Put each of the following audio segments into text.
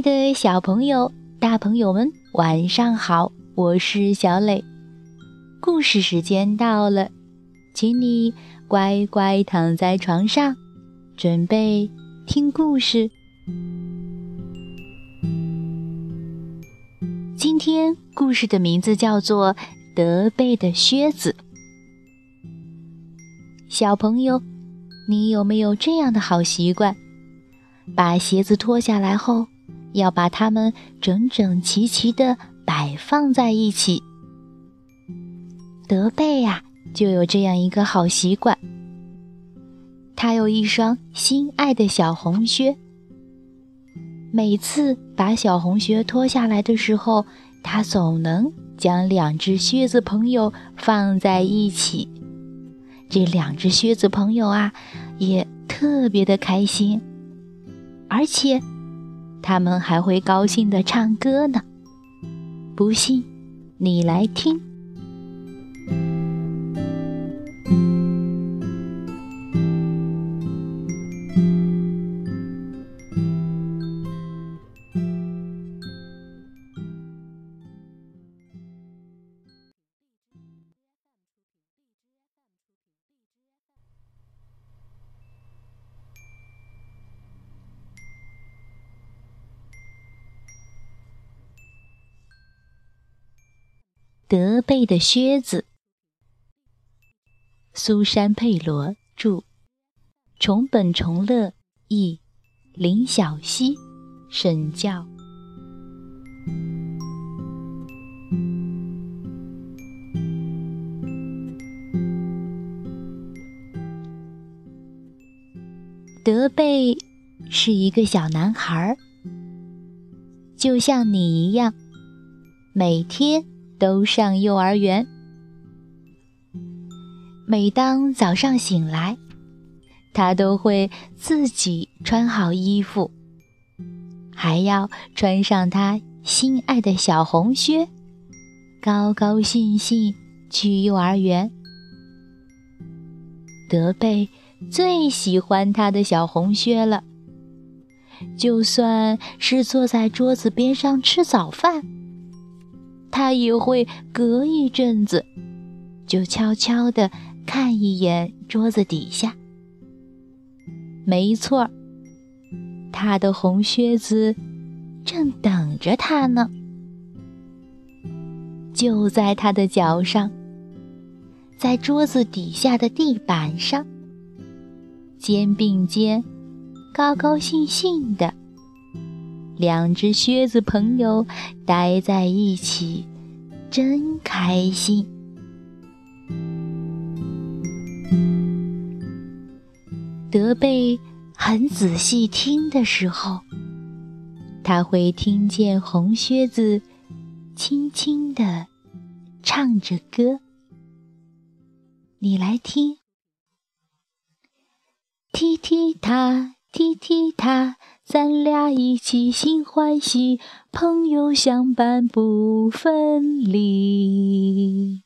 的小朋友、大朋友们，晚上好！我是小磊，故事时间到了，请你乖乖躺在床上，准备听故事。今天故事的名字叫做《德贝的靴子》。小朋友，你有没有这样的好习惯？把鞋子脱下来后，要把它们整整齐齐地摆放在一起。德贝呀，就有这样一个好习惯。他有一双心爱的小红靴。每次把小红靴脱下来的时候，他总能将两只靴子朋友放在一起。这两只靴子朋友啊，也特别的开心。而且，他们还会高兴地唱歌呢。不信，你来听。德贝的靴子，苏珊·佩罗著，重本重乐译，林小溪审教。德贝是一个小男孩儿，就像你一样，每天。都上幼儿园。每当早上醒来，他都会自己穿好衣服，还要穿上他心爱的小红靴，高高兴兴去幼儿园。德贝最喜欢他的小红靴了，就算是坐在桌子边上吃早饭。他也会隔一阵子，就悄悄地看一眼桌子底下。没错，他的红靴子正等着他呢，就在他的脚上，在桌子底下的地板上，肩并肩，高高兴兴的。两只靴子朋友待在一起，真开心。德贝很仔细听的时候，他会听见红靴子轻轻地唱着歌。你来听，踢踢踏，踢踢踏。咱俩一起心欢喜，朋友相伴不分离。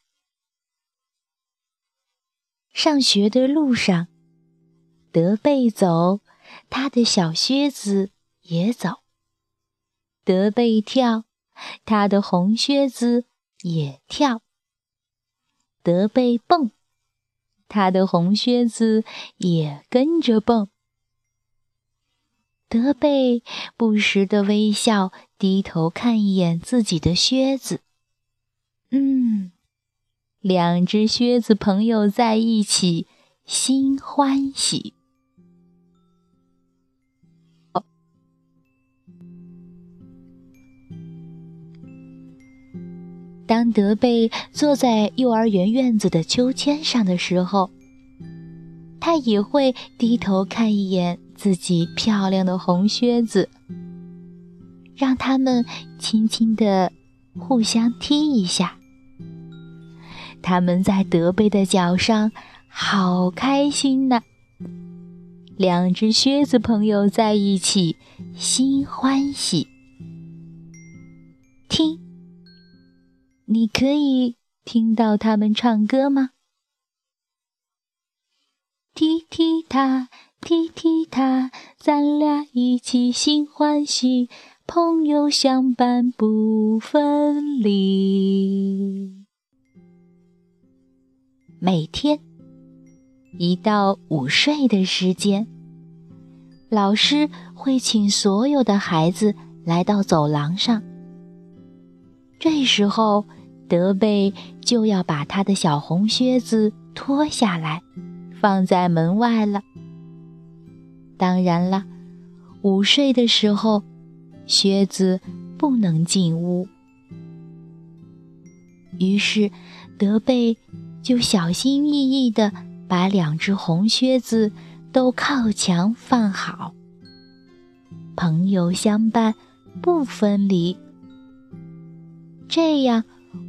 上学的路上，德贝走，他的小靴子也走；德贝跳，他的红靴子也跳；德贝蹦，他的红靴子也跟着蹦。德贝不时的微笑，低头看一眼自己的靴子。嗯，两只靴子朋友在一起，心欢喜。当德贝坐在幼儿园院子的秋千上的时候，他也会低头看一眼。自己漂亮的红靴子，让他们轻轻地互相踢一下。他们在德贝的脚上，好开心呢。两只靴子朋友在一起，心欢喜。听，你可以听到他们唱歌吗？踢踢踏。踢踢踏，咱俩一起心欢喜，朋友相伴不分离。每天一到午睡的时间，老师会请所有的孩子来到走廊上。这时候，德贝就要把他的小红靴子脱下来，放在门外了。当然了，午睡的时候，靴子不能进屋。于是，德贝就小心翼翼地把两只红靴子都靠墙放好。朋友相伴，不分离。这样，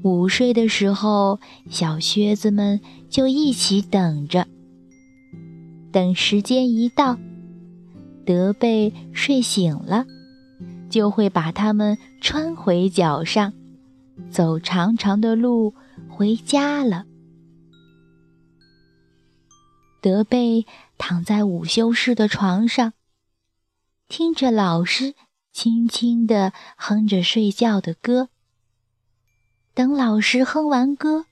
午睡的时候，小靴子们就一起等着。等时间一到，德贝睡醒了，就会把它们穿回脚上，走长长的路回家了。德贝躺在午休室的床上，听着老师轻轻地哼着睡觉的歌。等老师哼完歌，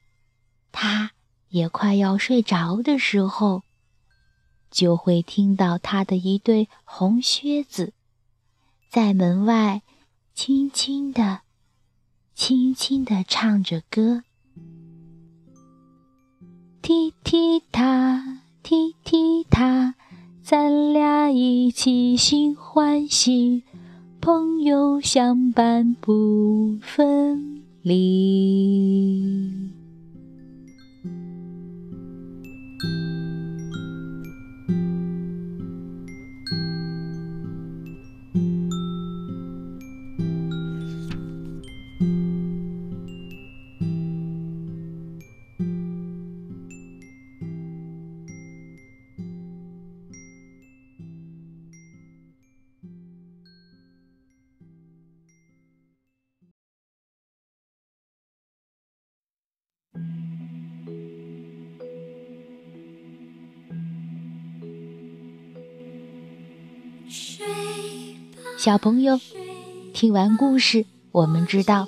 他也快要睡着的时候，就会听到他的一对红靴子在门外轻轻地、轻轻地唱着歌：踢踢踏，踢踢踏，咱俩一起心欢喜，朋友相伴不分。离。小朋友，听完故事，我们知道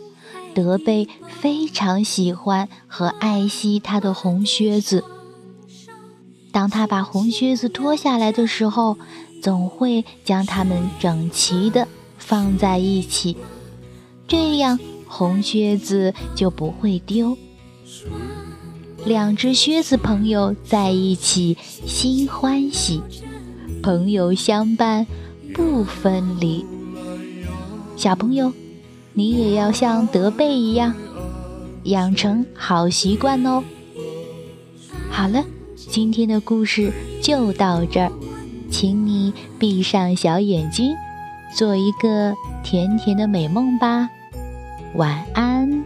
德贝非常喜欢和爱惜他的红靴子。当他把红靴子脱下来的时候，总会将它们整齐地放在一起，这样红靴子就不会丢。两只靴子朋友在一起，心欢喜，朋友相伴。不分离，小朋友，你也要像德贝一样，养成好习惯哦。好了，今天的故事就到这儿，请你闭上小眼睛，做一个甜甜的美梦吧，晚安。